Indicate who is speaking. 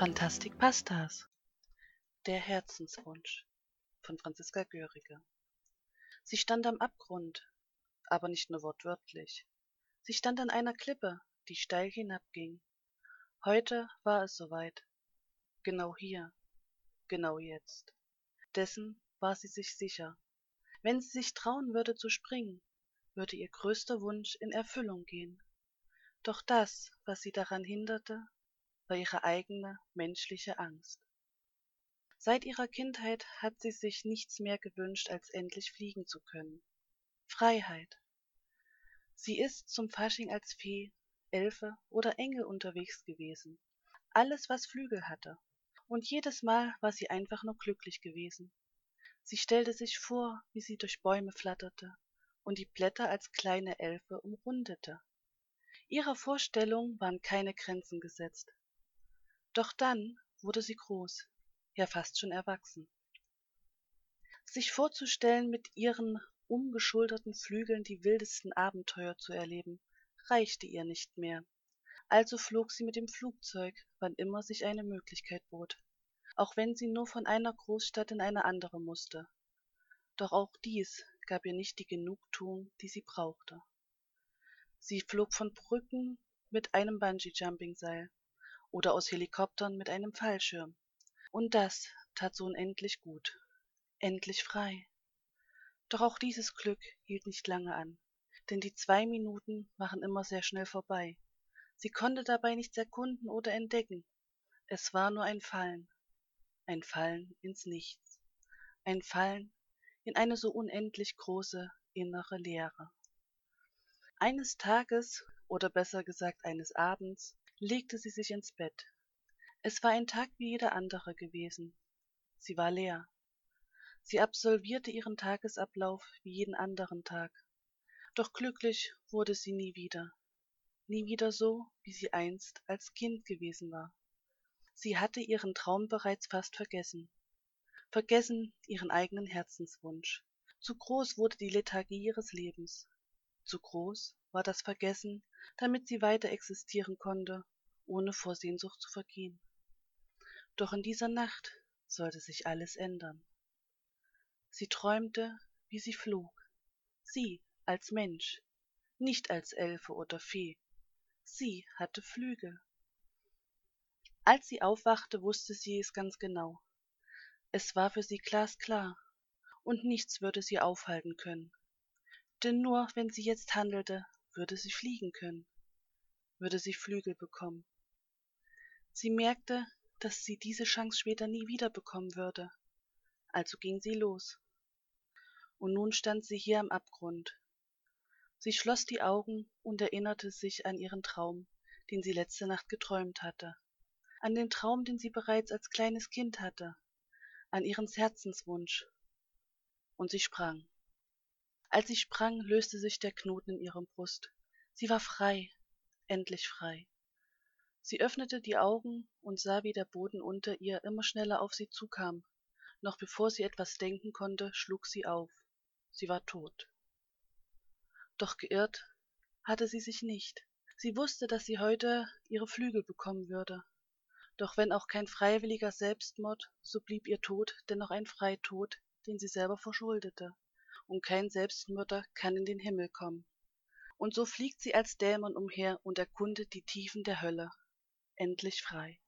Speaker 1: Fantastik Pastas. Der Herzenswunsch von Franziska Görige. Sie stand am Abgrund, aber nicht nur wortwörtlich. Sie stand an einer Klippe, die steil hinabging. Heute war es soweit. Genau hier, genau jetzt. Dessen war sie sich sicher. Wenn sie sich trauen würde zu springen, würde ihr größter Wunsch in Erfüllung gehen. Doch das, was sie daran hinderte, war ihre eigene menschliche Angst. Seit ihrer Kindheit hat sie sich nichts mehr gewünscht, als endlich fliegen zu können. Freiheit. Sie ist zum Fasching als Fee, Elfe oder Engel unterwegs gewesen. Alles, was Flügel hatte. Und jedes Mal war sie einfach nur glücklich gewesen. Sie stellte sich vor, wie sie durch Bäume flatterte und die Blätter als kleine Elfe umrundete. Ihrer Vorstellung waren keine Grenzen gesetzt. Doch dann wurde sie groß, ja fast schon erwachsen. Sich vorzustellen, mit ihren umgeschulterten Flügeln die wildesten Abenteuer zu erleben, reichte ihr nicht mehr. Also flog sie mit dem Flugzeug, wann immer sich eine Möglichkeit bot, auch wenn sie nur von einer Großstadt in eine andere musste. Doch auch dies gab ihr nicht die Genugtuung, die sie brauchte. Sie flog von Brücken mit einem Bungee-Jumping-Seil oder aus Helikoptern mit einem Fallschirm. Und das tat so unendlich gut. Endlich frei. Doch auch dieses Glück hielt nicht lange an, denn die zwei Minuten waren immer sehr schnell vorbei. Sie konnte dabei nichts erkunden oder entdecken. Es war nur ein Fallen, ein Fallen ins Nichts, ein Fallen in eine so unendlich große innere Leere. Eines Tages, oder besser gesagt eines Abends, legte sie sich ins Bett. Es war ein Tag wie jeder andere gewesen. Sie war leer. Sie absolvierte ihren Tagesablauf wie jeden anderen Tag. Doch glücklich wurde sie nie wieder. Nie wieder so, wie sie einst als Kind gewesen war. Sie hatte ihren Traum bereits fast vergessen vergessen ihren eigenen Herzenswunsch. Zu groß wurde die Lethargie ihres Lebens. Zu groß war das Vergessen, damit sie weiter existieren konnte, ohne vor Sehnsucht zu vergehen. Doch in dieser Nacht sollte sich alles ändern. Sie träumte, wie sie flog. Sie als Mensch, nicht als Elfe oder Fee. Sie hatte Flügel. Als sie aufwachte, wusste sie es ganz genau. Es war für sie glasklar, und nichts würde sie aufhalten können. Denn nur wenn sie jetzt handelte, würde sie fliegen können, würde sie Flügel bekommen. Sie merkte, dass sie diese Chance später nie wieder bekommen würde. Also ging sie los. Und nun stand sie hier am Abgrund. Sie schloss die Augen und erinnerte sich an ihren Traum, den sie letzte Nacht geträumt hatte, an den Traum, den sie bereits als kleines Kind hatte, an ihren Herzenswunsch. Und sie sprang. Als sie sprang, löste sich der Knoten in ihrem Brust. Sie war frei, endlich frei. Sie öffnete die Augen und sah, wie der Boden unter ihr immer schneller auf sie zukam. Noch bevor sie etwas denken konnte, schlug sie auf. Sie war tot. Doch geirrt hatte sie sich nicht. Sie wusste, dass sie heute ihre Flügel bekommen würde. Doch wenn auch kein freiwilliger Selbstmord, so blieb ihr Tod dennoch ein Freitod, den sie selber verschuldete. Und kein Selbstmörder kann in den Himmel kommen. Und so fliegt sie als Dämon umher und erkundet die Tiefen der Hölle. Endlich frei.